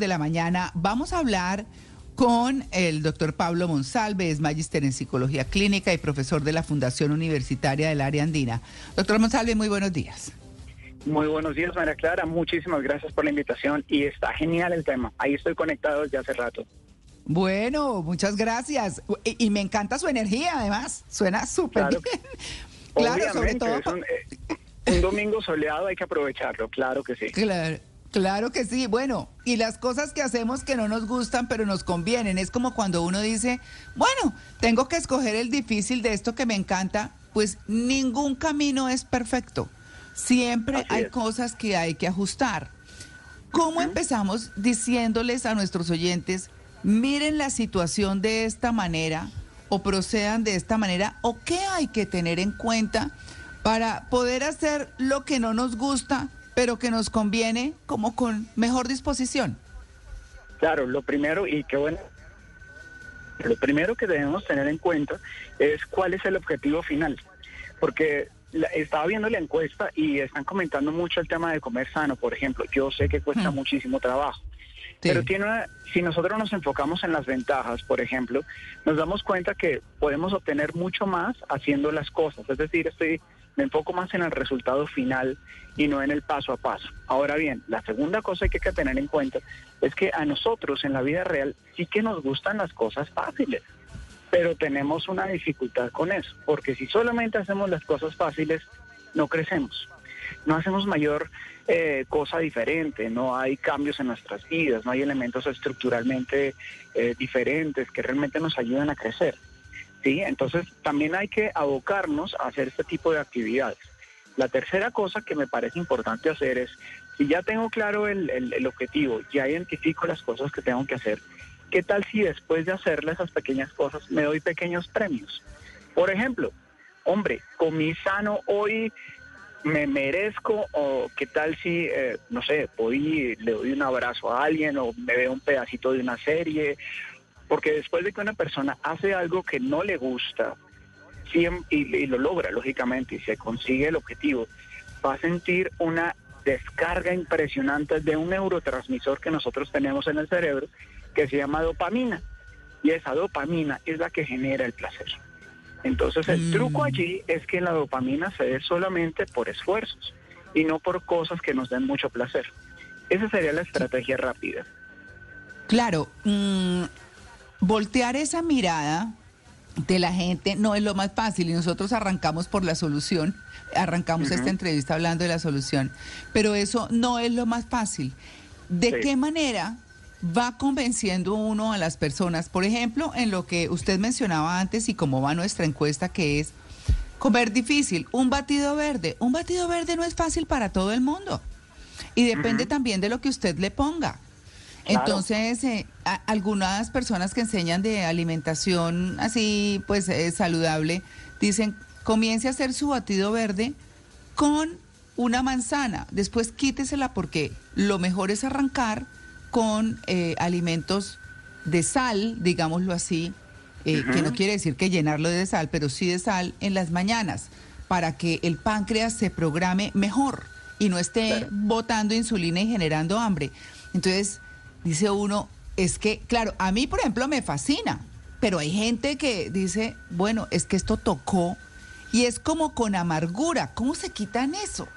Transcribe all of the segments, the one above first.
de la mañana. Vamos a hablar con el doctor Pablo Monsalve, es magíster en psicología clínica y profesor de la Fundación Universitaria del Área Andina. Doctor Monsalve, muy buenos días. Muy buenos días, María Clara. Muchísimas gracias por la invitación y está genial el tema. Ahí estoy conectado desde hace rato. Bueno, muchas gracias. Y, me encanta su energía, además. Suena súper bien. Claro, sobre todo. Eh, un, domingo soleado hay que aprovecharlo, claro que sí. Claro. Claro que sí, bueno, y las cosas que hacemos que no nos gustan pero nos convienen, es como cuando uno dice, bueno, tengo que escoger el difícil de esto que me encanta, pues ningún camino es perfecto, siempre hay cosas que hay que ajustar. ¿Cómo empezamos diciéndoles a nuestros oyentes, miren la situación de esta manera o procedan de esta manera o qué hay que tener en cuenta para poder hacer lo que no nos gusta? Pero que nos conviene como con mejor disposición. Claro, lo primero, y qué bueno, lo primero que debemos tener en cuenta es cuál es el objetivo final, porque estaba viendo la encuesta y están comentando mucho el tema de comer sano, por ejemplo. Yo sé que cuesta mm. muchísimo trabajo, pero tiene si nosotros nos enfocamos en las ventajas, por ejemplo, nos damos cuenta que podemos obtener mucho más haciendo las cosas. Es decir, estoy me enfoco más en el resultado final y no en el paso a paso. Ahora bien, la segunda cosa que hay que tener en cuenta es que a nosotros en la vida real sí que nos gustan las cosas fáciles, pero tenemos una dificultad con eso, porque si solamente hacemos las cosas fáciles, no crecemos, no hacemos mayor eh, cosa diferente, no hay cambios en nuestras vidas, no hay elementos estructuralmente eh, diferentes que realmente nos ayuden a crecer. ¿Sí? Entonces también hay que abocarnos a hacer este tipo de actividades. La tercera cosa que me parece importante hacer es, si ya tengo claro el, el, objetivo, ya identifico las cosas que tengo que hacer, ¿qué tal si después de hacerle esas pequeñas cosas me doy pequeños premios? Por ejemplo, hombre, comí sano hoy, me merezco, o qué tal si, eh, no sé, hoy le doy un abrazo a alguien o me veo un pedacito de una serie porque después de que una persona hace algo que no le gusta y, lo logra, lógicamente, y se consigue el objetivo, va a sentir una descarga impresionante de un neurotransmisor que nosotros tenemos en el cerebro que se llama dopamina. Y esa dopamina es la que genera el placer. Entonces el mm. truco allí es que la dopamina se dé solamente por esfuerzos y no por cosas que nos den mucho placer. Esa sería la estrategia rápida. Claro, mm, voltear esa mirada de la gente no es lo más fácil y nosotros arrancamos por la solución, arrancamos esta entrevista hablando de la solución, pero eso no es lo más fácil. ¿De qué manera va convenciendo uno a las personas? Por ejemplo, en lo que usted mencionaba antes y cómo va nuestra encuesta, que es comer difícil, un batido verde. Un batido verde no es fácil para todo el mundo y depende también de lo que usted le ponga. Entonces, eh, algunas personas que enseñan de alimentación así, pues eh, saludable, dicen, comience a hacer su batido verde con una manzana, después quítesela porque lo mejor es arrancar con eh, alimentos de sal, digámoslo así, que no quiere decir que llenarlo de sal, pero sí de sal en las mañanas, para que el páncreas se programe mejor y no esté botando insulina y generando hambre. Entonces, dice uno, es que, claro, a mí, por ejemplo, me fascina, pero hay gente que dice, bueno, es que esto tocó y es como con amargura. ¿Cómo se quitan eso?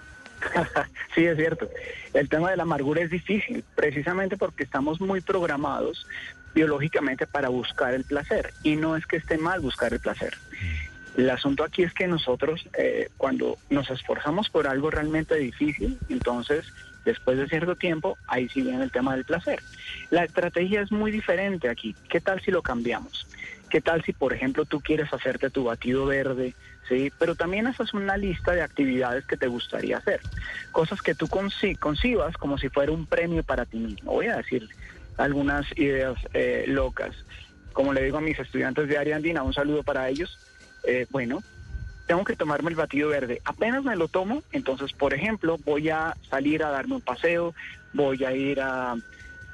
sí, es cierto. El tema de la amargura es difícil, precisamente porque estamos muy programados biológicamente para buscar el placer. Y no es que esté mal buscar el placer. El asunto aquí es que nosotros, eh, cuando nos esforzamos por algo realmente difícil, entonces Después de cierto tiempo, ahí sí viene el tema del placer. La estrategia es muy diferente aquí. ¿Qué tal si lo cambiamos? ¿Qué tal si, por ejemplo, tú quieres hacerte tu batido verde, sí? Pero también haces una lista de actividades que te gustaría hacer. Cosas que tú concibas como si fuera un premio para ti mismo. Voy a decir algunas ideas eh, locas. Como le digo a mis estudiantes de Ariandina, un saludo para ellos. Eh, bueno, tengo que tomarme el batido verde. Apenas me lo tomo, entonces, por ejemplo, voy a salir a darme un paseo, voy a ir a,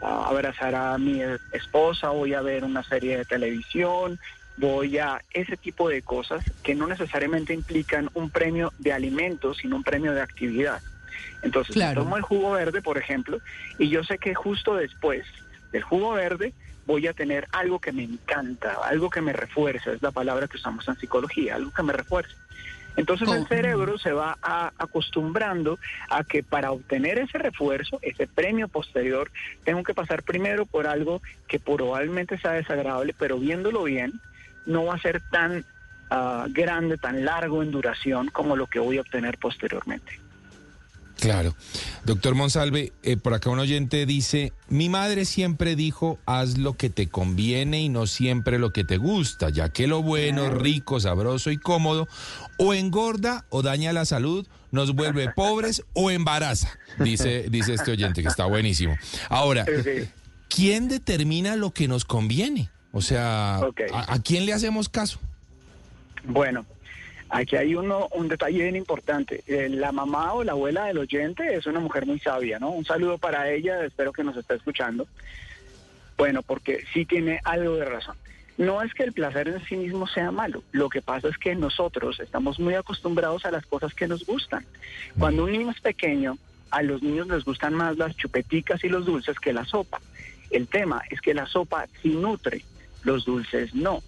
abrazar a mi esposa, voy a ver una serie de televisión, voy a ese tipo de cosas que no necesariamente implican un premio de alimentos, sino un premio de actividad. Entonces, tomo el jugo verde, por ejemplo, y yo sé que justo después del jugo verde voy a tener algo que me encanta, algo que me refuerza, es la palabra que usamos en psicología, algo que me refuerza. Entonces el cerebro se va acostumbrando a que para obtener ese refuerzo, ese premio posterior, tengo que pasar primero por algo que probablemente sea desagradable, pero viéndolo bien, no va a ser tan ah, grande, tan largo en duración como lo que voy a obtener posteriormente. Claro. Doctor Monsalve, eh, por acá un oyente dice, mi madre siempre dijo, haz lo que te conviene y no siempre lo que te gusta, ya que lo bueno, rico, sabroso y cómodo, o engorda o daña la salud, nos vuelve pobres o embaraza, dice, dice este oyente, que está buenísimo. Ahora, ¿quién determina lo que nos conviene? O sea, ¿a quién le hacemos caso? Bueno, Aquí hay uno, un detalle bien importante. Eh, la mamá o la abuela del oyente es una mujer muy sabia, ¿no? Un saludo para ella, espero que nos esté escuchando. Bueno, porque sí tiene algo de razón. No es que el placer en sí mismo sea malo, lo que pasa es que nosotros estamos muy acostumbrados a las cosas que nos gustan. Cuando un niño es pequeño, a los niños les gustan más las chupeticas y los dulces que la sopa. El tema es que la sopa sí nutre, los dulces no.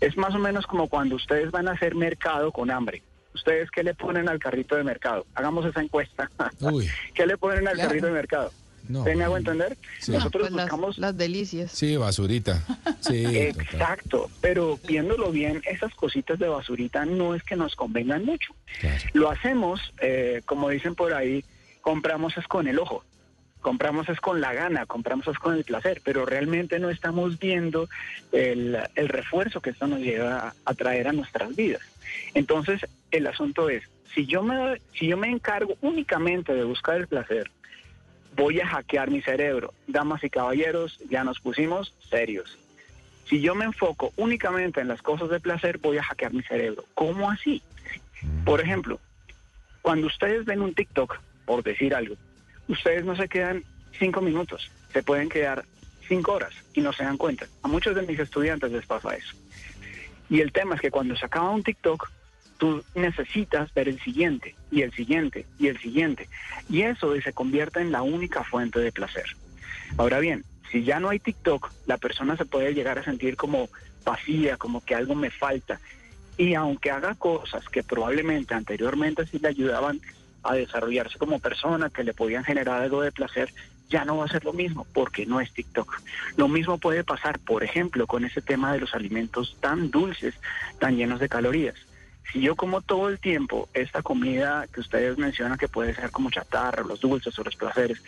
Es más o menos como cuando ustedes van a hacer mercado con hambre. ¿Ustedes qué le ponen al carrito de mercado? Hagamos esa encuesta. ¿Qué le ponen al carrito de mercado? No, me hago entender? Nosotros pues buscamos... Las, delicias. Sí, basurita. Sí, Exacto, pero viéndolo bien, esas cositas de basurita no es que nos convengan mucho. Lo hacemos, eh, como dicen por ahí, compramos es con el ojo compramos es con la gana, compramos es con el placer, pero realmente no estamos viendo el, refuerzo que esto nos lleva a, traer a nuestras vidas. Entonces, el asunto es, si yo, me, si yo me encargo únicamente de buscar el placer, voy a hackear mi cerebro. Damas y caballeros, ya nos pusimos serios. Si yo me enfoco únicamente en las cosas de placer, voy a hackear mi cerebro. ¿Cómo así? Por ejemplo, cuando ustedes ven un TikTok, por decir algo, ustedes no se quedan cinco minutos, se pueden quedar cinco horas y no se dan cuenta. A muchos de mis estudiantes les pasa eso. Y el tema es que cuando se acaba un TikTok, tú necesitas ver el siguiente y el siguiente y el siguiente. Y eso se convierte en la única fuente de placer. Ahora bien, si ya no hay TikTok, la persona se puede llegar a sentir como vacía, como que algo me falta. Y aunque haga cosas que probablemente anteriormente sí le ayudaban a desarrollarse como persona, que le podían generar algo de placer, ya no va a ser lo mismo porque no es TikTok. Lo mismo puede pasar, por ejemplo, con ese tema de los alimentos tan dulces, tan llenos de calorías. Si yo como todo el tiempo esta comida que ustedes mencionan que puede ser como chatarra, los dulces o los placeres,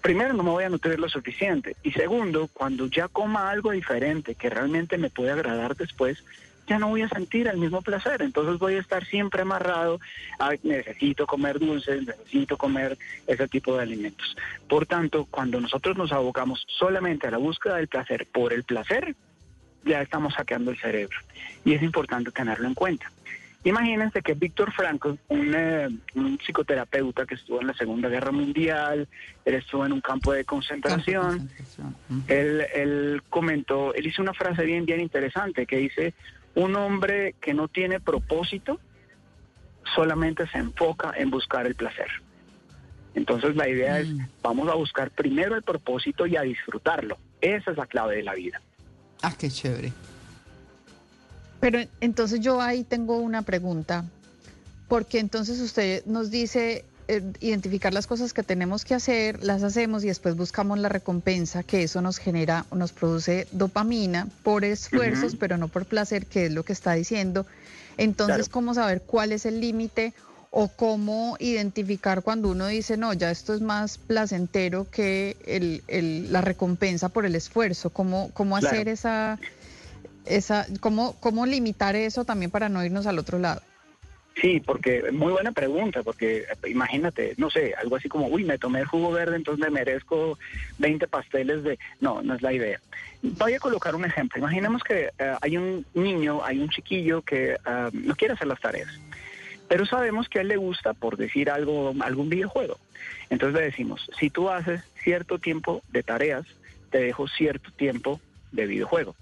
primero no me voy a nutrir lo suficiente y segundo, cuando ya coma algo diferente que realmente me puede agradar después, ya no voy a sentir el mismo placer. Entonces voy a estar siempre amarrado a necesito comer dulces, necesito comer ese tipo de alimentos. Por tanto, cuando nosotros nos abocamos solamente a la búsqueda del placer por el placer, ya estamos hackeando el cerebro. Y es importante tenerlo en cuenta. Imagínense que Víctor Franco, un, eh, un, psicoterapeuta que estuvo en la Segunda Guerra Mundial, él estuvo en un campo de concentración, él, él comentó, él hizo una frase bien, bien interesante que dice, un hombre que no tiene propósito solamente se enfoca en buscar el placer. Entonces la idea es, mm. vamos a buscar primero el propósito y a disfrutarlo. Esa es la clave de la vida. Ah, qué chévere. Pero entonces yo ahí tengo una pregunta, porque entonces usted nos dice, identificar las cosas que tenemos que hacer, las hacemos y después buscamos la recompensa, que eso nos genera, nos produce dopamina por esfuerzos, pero no por placer, que es lo que está diciendo. Entonces, ¿cómo saber cuál es el límite o cómo identificar cuando uno dice, no, ya esto es más placentero que el, la recompensa por el esfuerzo? ¿Cómo, cómo hacer esa, esa cómo, cómo limitar eso también para no irnos al otro lado? Sí, porque muy buena pregunta, porque eh, imagínate, no sé, algo así como, uy, me tomé el jugo verde, entonces me merezco 20 pasteles de... No, no es la idea. Voy a colocar un ejemplo. Imaginemos que eh, hay un niño, hay un chiquillo que ah, no quiere hacer las tareas, pero sabemos que a él le gusta, por decir algo, algún videojuego. Entonces le decimos, si tú haces cierto tiempo de tareas, te dejo cierto tiempo de videojuego.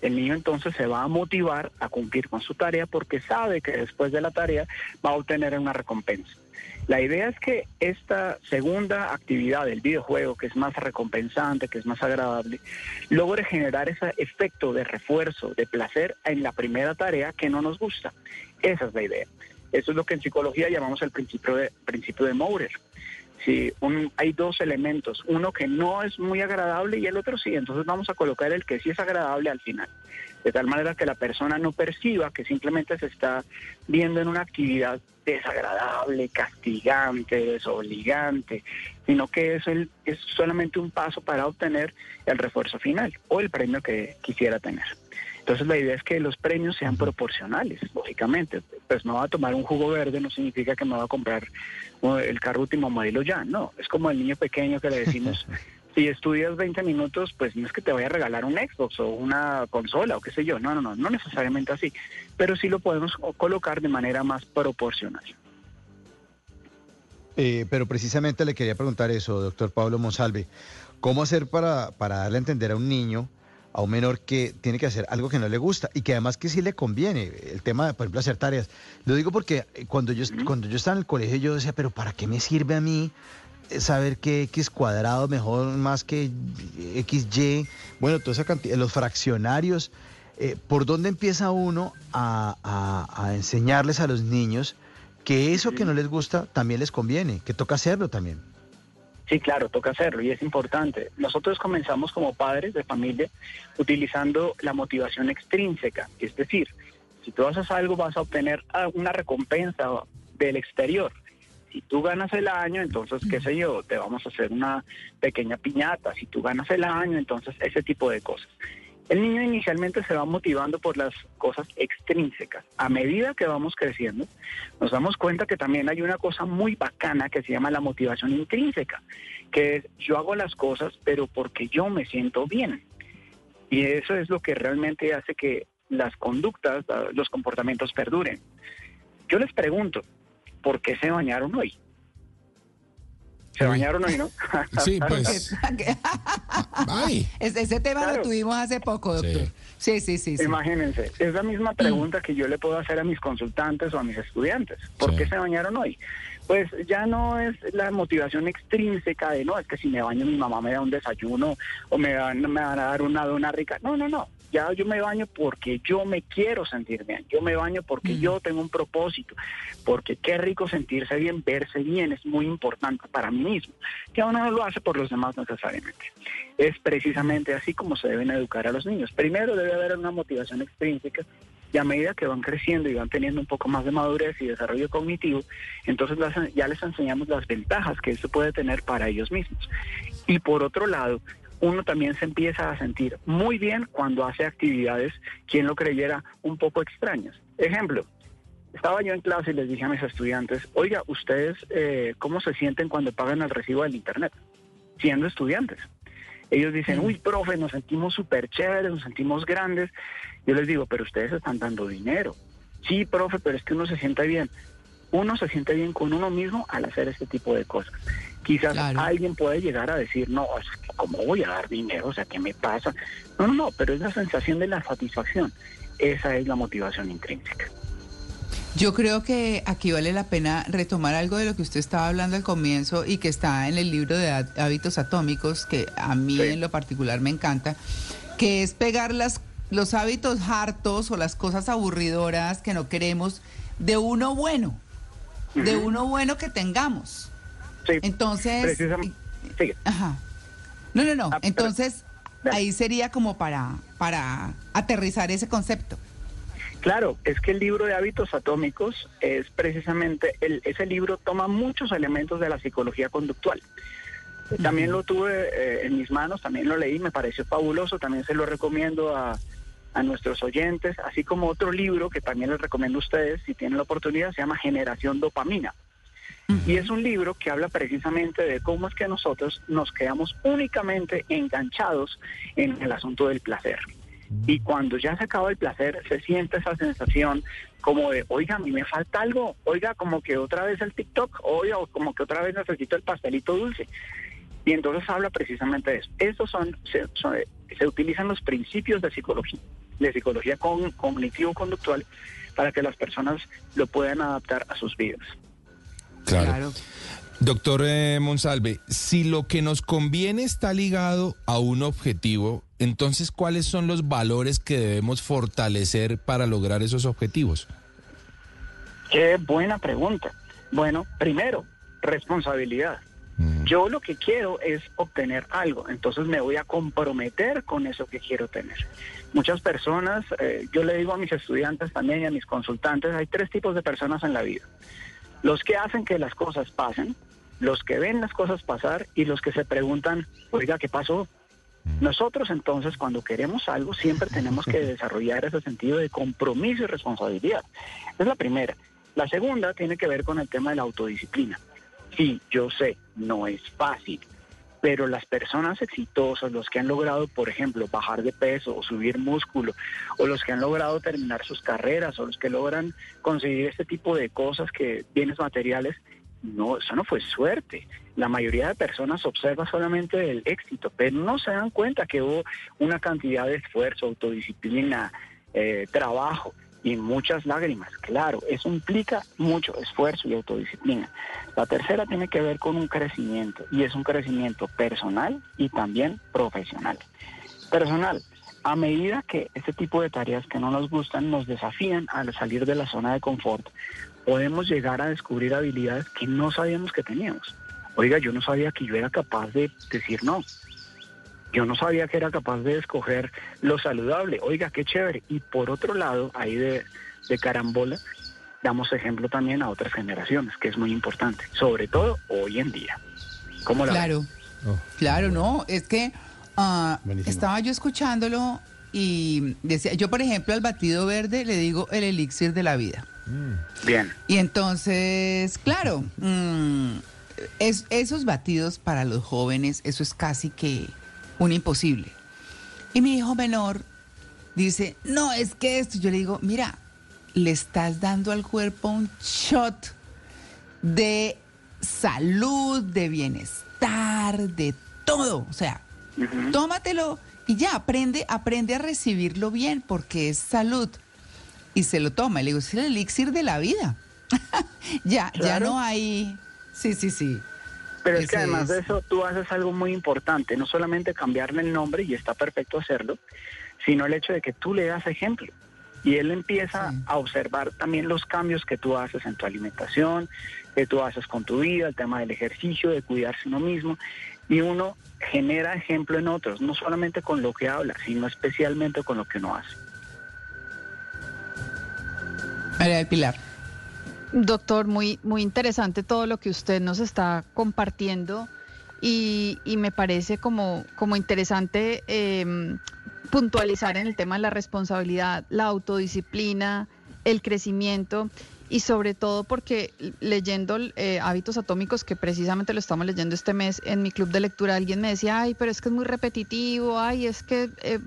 El niño entonces se va a motivar a cumplir con su tarea porque sabe que después de la tarea va a obtener una recompensa. La idea es que esta segunda actividad del videojuego, que es más recompensante, que es más agradable, logre generar ese efecto de refuerzo, de placer en la primera tarea que no nos gusta. Esa es la idea. Eso es lo que en psicología llamamos el principio de, principio de Maurer. Si hay dos elementos, uno que no es muy agradable y el otro sí, entonces vamos a colocar el que sí es agradable al final, de tal manera que la persona no perciba que simplemente se está viendo en una actividad desagradable, castigante, desobligante, sino que es, es solamente un paso para obtener el refuerzo final o el premio que quisiera tener. Entonces la idea es que los premios sean proporcionales, lógicamente. Pues no va a tomar un jugo verde, no significa que me va a comprar el carro último modelo ya, no. Es como el niño pequeño que le decimos, si estudias 20 minutos, pues no es que te vaya a regalar un Xbox o una consola o qué sé yo, no, no, no, no necesariamente así, pero sí lo podemos colocar de manera más proporcional. Eh, pero precisamente le quería preguntar eso, doctor Pablo Monsalve, ¿cómo hacer para, para darle a entender a un niño a un menor que tiene que hacer algo que no le gusta y que además que sí le conviene. El tema, de, por ejemplo, hacer tareas. Lo digo porque eh, cuando yo, cuando yo estaba en el colegio yo decía, pero ¿para qué me sirve a mí saber que X cuadrado mejor más que XY? Bueno, toda esa cantidad, los fraccionarios. Eh, ¿Por dónde empieza uno a, a enseñarles a los niños que eso que no les gusta también les conviene, que toca hacerlo también? Sí, claro, toca hacerlo y es importante. Nosotros comenzamos como padres de familia utilizando la motivación extrínseca, es decir, si tú haces algo vas a obtener una recompensa del exterior. Si tú ganas el año, entonces, qué sé yo, te vamos a hacer una pequeña piñata. Si tú ganas el año, entonces ese tipo de cosas. El niño inicialmente se va motivando por las cosas extrínsecas. A medida que vamos creciendo, nos damos cuenta que también hay una cosa muy bacana que se llama la motivación intrínseca, que es yo hago las cosas pero porque yo me siento bien. Y eso es lo que realmente hace que las conductas, los comportamientos perduren. Yo les pregunto, ¿por qué se bañaron hoy? ¿Se bañaron hoy, no? Sí, pues. Ay. Ese tema lo tuvimos hace poco, doctor. Sí. sí, sí, sí, Imagínense, es la misma pregunta que yo le puedo hacer a mis consultantes o a mis estudiantes. ¿Por qué se bañaron hoy? Pues ya no es la motivación extrínseca de no, es que si me baño mi mamá me da un desayuno o me, me van a dar una dona rica. No, no, no ya yo me baño porque yo me quiero sentir bien, yo me baño porque yo tengo un propósito, porque qué rico sentirse bien, verse bien, es muy importante para mí mismo, que uno no lo hace por los demás necesariamente. Es precisamente así como se deben educar a los niños. Primero debe haber una motivación extrínseca y a medida que van creciendo y van teniendo un poco más de madurez y desarrollo cognitivo, entonces ya les enseñamos las ventajas que esto puede tener para ellos mismos. Y por otro lado, uno también se empieza a sentir muy bien cuando hace actividades, quien lo creyera, un poco extrañas. Ejemplo, estaba yo en clase y les dije a mis estudiantes, oiga, ¿ustedes eh, cómo se sienten cuando pagan el recibo del Internet? Siendo estudiantes. Ellos dicen, uy, profe, nos sentimos súper chéveres, nos sentimos grandes. Yo les digo, pero ustedes están dando dinero. Sí, profe, pero es que uno se siente bien. Uno se siente bien con uno mismo al hacer este tipo de cosas. Quizás alguien puede llegar a decir, no, ¿cómo voy a dar dinero? O sea, ¿qué me pasa? No, no, no, pero es la sensación de la satisfacción. Esa es la motivación intrínseca. Yo creo que aquí vale la pena retomar algo de lo que usted estaba hablando al comienzo y que está en el libro de hábitos atómicos, que a mí en lo particular me encanta, que es pegar las, los hábitos hartos o las cosas aburridoras que no queremos de uno bueno, de uno bueno que tengamos. Entonces. Ajá. No, no, no. Ah, Entonces, ahí sería como para, para aterrizar ese concepto. Claro, es que el libro de hábitos atómicos es precisamente, el, ese libro toma muchos elementos de la psicología conductual. También lo tuve eh, en mis manos, también lo leí, me pareció fabuloso, también se lo recomiendo a, a nuestros oyentes, así como otro libro que también les recomiendo a ustedes, si tienen la oportunidad, se llama Generación Dopamina. Y es un libro que habla precisamente de cómo es que nosotros nos quedamos únicamente enganchados en el asunto del placer. Y cuando ya se acaba el placer, se siente esa sensación como de, oiga, a mí me falta algo, oiga, como que otra vez el TikTok, oiga, como que otra vez necesito el pastelito dulce. Y entonces habla precisamente de eso. Estos son, se, se utilizan los principios de psicología de psicología cognitivo-conductual para que las personas lo puedan adaptar a sus vidas. Claro. Doctor eh, Monsalve, si lo que nos conviene está ligado a un objetivo, entonces ¿cuáles son los valores que debemos fortalecer para lograr esos objetivos? Qué buena pregunta. Bueno, primero, responsabilidad. Mm. Yo lo que quiero es obtener algo, entonces me voy a comprometer con eso que quiero tener. Muchas personas, eh, yo le digo a mis estudiantes también y a mis consultantes, hay tres tipos de personas en la vida. Los que hacen que las cosas pasen, los que ven las cosas pasar y los que se preguntan, oiga, ¿qué pasó? Nosotros entonces cuando queremos algo siempre tenemos que desarrollar ese sentido de compromiso y responsabilidad. Es la primera. La segunda tiene que ver con el tema de la autodisciplina. Sí, yo sé, no es fácil, pero las personas exitosas, los que han logrado, por ejemplo, bajar de peso o subir músculo, o los que han logrado terminar sus carreras, o los que logran conseguir este tipo de cosas que bienes materiales, no, eso no fue suerte. La mayoría de personas observa solamente el éxito, pero no se dan cuenta que hubo una cantidad de esfuerzo, autodisciplina, eh, trabajo y muchas lágrimas. Claro, eso implica mucho esfuerzo y autodisciplina. La tercera tiene que ver con un crecimiento y es un crecimiento personal y también profesional. Personal, a medida que este tipo de tareas que no nos gustan nos desafían al salir de la zona de confort, podemos llegar a descubrir habilidades que no sabíamos que teníamos. Oiga, yo no sabía que yo era capaz de decir no. Yo no sabía que era capaz de escoger lo saludable. Oiga, qué chévere. Y por otro lado, ahí de, carambola, damos ejemplo también a otras generaciones, que es muy importante, sobre todo hoy en día. ¿Cómo la Claro, oh, claro, no, es que ah, estaba yo escuchándolo y decía, yo por ejemplo al batido verde le digo el elixir de la vida. Mm. Bien. Y entonces, claro, mm, es, esos batidos para los jóvenes, eso es casi que un imposible. Y mi hijo menor dice, no, es que esto, yo le digo, mira, le estás dando al cuerpo un shot de salud, de bienestar, de todo. O sea, tómatelo y ya, aprende, aprende a recibirlo bien porque es salud y se lo toma. Le digo, es el elixir de la vida. ya, ya no hay. Sí, sí, sí. Pero es que además de eso, tú haces algo muy importante, no solamente cambiarle el nombre, y está perfecto hacerlo, sino el hecho de que tú le das ejemplo. Y él empieza a observar también los cambios que tú haces en tu alimentación, que tú haces con tu vida, el tema del ejercicio, de cuidarse uno mismo. Y uno genera ejemplo en otros, no solamente con lo que habla, sino especialmente con lo que uno hace. María del Pilar. Doctor, muy, muy interesante todo lo que usted nos está compartiendo y, me parece como, como interesante em, puntualizar en el tema de la responsabilidad, la autodisciplina, el crecimiento y sobre todo porque leyendo eh, Hábitos Atómicos, que precisamente lo estamos leyendo este mes en mi club de lectura, alguien me decía, ay, pero es que es muy repetitivo, ay, es que eh,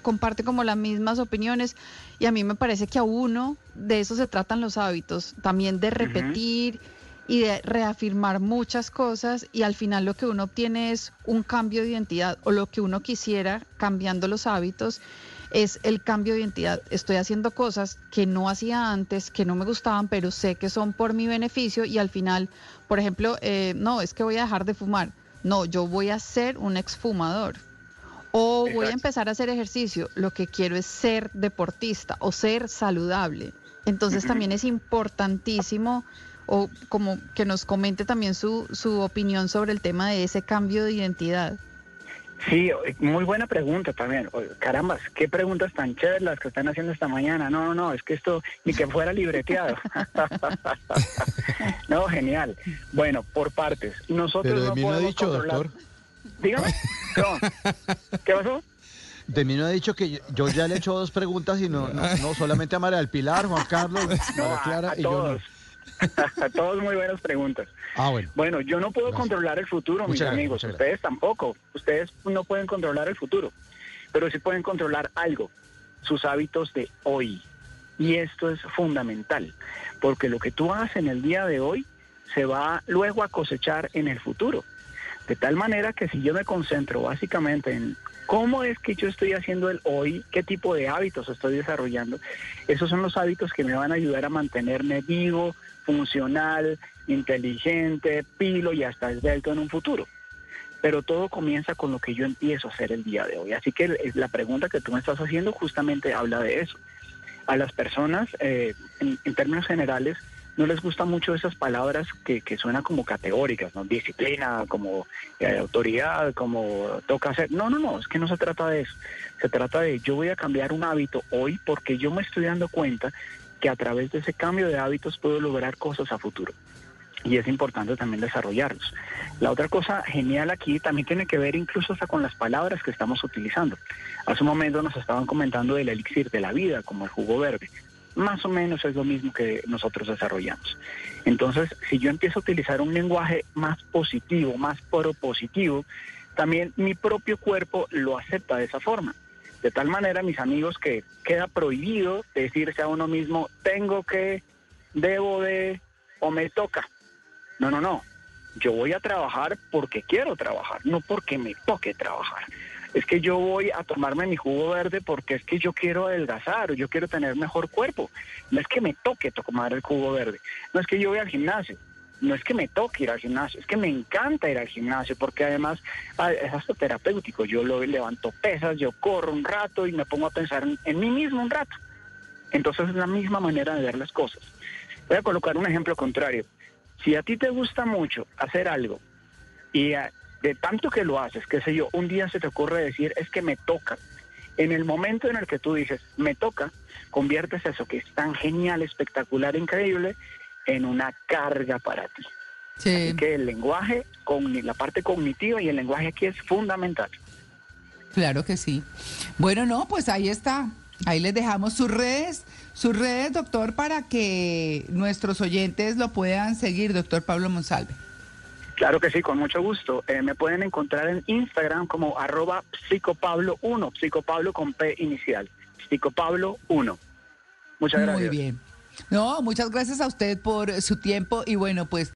comparte como las mismas opiniones y a mí me parece que a uno de eso se tratan los hábitos, también de repetir. y de reafirmar muchas cosas y al final lo que uno obtiene es un cambio de identidad o lo que uno quisiera cambiando los hábitos es el cambio de identidad. Estoy haciendo cosas que no hacía antes, que no me gustaban, pero sé que son por mi beneficio y al final, por ejemplo, eh, no, es que voy a dejar de fumar. No, yo voy a ser un exfumador. O voy a empezar a hacer ejercicio. Lo que quiero es ser deportista o ser saludable. Entonces también es importantísimo o como que nos comente también su, su opinión sobre el tema de ese cambio de identidad. Sí, muy buena pregunta también. Carambas, qué preguntas tan chéveres las que están haciendo esta mañana. No, no, no, es que esto ni que fuera libreteado. no, genial. Bueno, por partes. Nosotros Pero de no mí no ha dicho, doctor. Dígame. ¿Qué pasó? De mí no ha dicho que yo ya le he hecho dos preguntas y no, no, solamente a María del Pilar, Juan Carlos, María Clara y yo no. Todos muy buenas preguntas. Ah, bueno. Bueno, yo no puedo controlar el futuro, mis amigos. Ustedes tampoco. Ustedes no pueden controlar el futuro. Pero sí pueden controlar algo, sus hábitos de hoy. Y esto es fundamental, porque lo que tú haces en el día de hoy se va luego a cosechar en el futuro. De tal manera que si yo me concentro básicamente en ¿Cómo es que yo estoy haciendo el hoy? ¿Qué tipo de hábitos estoy desarrollando? Esos son los hábitos que me van a ayudar a mantenerme vivo, funcional, inteligente, pilo y hasta esbelto en un futuro. Pero todo comienza con lo que yo empiezo a hacer el día de hoy. Así que la pregunta que tú me estás haciendo justamente habla de eso. A las personas, eh, en términos generales, no les gusta mucho esas palabras que, que suenan como categóricas, ¿no? Disciplina, como eh, autoridad, como toca hacer. No, no, no, es que no se trata de eso. Se trata de yo voy a cambiar un hábito hoy porque yo me estoy dando cuenta que a través de ese cambio de hábitos puedo lograr cosas a futuro. Y es importante también desarrollarlos. La otra cosa genial aquí también tiene que ver incluso hasta con las palabras que estamos utilizando. Hace un momento nos estaban comentando del elixir de la vida, como el jugo verde más o menos es lo mismo que nosotros desarrollamos. Entonces, si yo empiezo a utilizar un lenguaje más positivo, más propositivo, también mi propio cuerpo lo acepta de esa forma. De tal manera, mis amigos, que queda prohibido decirse a uno mismo, tengo que, debo de, o me toca. No, no, no. Yo voy a trabajar porque quiero trabajar, no porque me toque trabajar es que yo voy a tomarme mi jugo verde porque es que yo quiero adelgazar o yo quiero tener mejor cuerpo. No es que me toque tomar el jugo verde, no es que yo voy al gimnasio, no es que me toque ir al gimnasio, es que me encanta ir al gimnasio porque además ah, es hasta terapéutico. Yo lo levanto pesas, yo corro un rato y me pongo a pensar en, mí mismo un rato. Entonces es la misma manera de ver las cosas. Voy a colocar un ejemplo contrario. Si a ti te gusta mucho hacer algo y de tanto que lo haces, qué sé yo, un día se te ocurre decir, es que me toca. En el momento en el que tú dices, me toca, conviertes eso que es tan genial, espectacular, increíble, en una carga para ti. Sí. Así que el lenguaje, la parte cognitiva y el lenguaje aquí es fundamental. Claro que sí. Bueno, no, pues ahí está. Ahí les dejamos sus redes, sus redes, doctor, para que nuestros oyentes lo puedan seguir, doctor Pablo Monsalve. Claro que sí, con mucho gusto. Eh, me pueden encontrar en Instagram como arroba psicopablo1, psicopablo con P inicial, psicopablo1. Muchas gracias. Muy bien. No, muchas gracias a usted por su tiempo y bueno, pues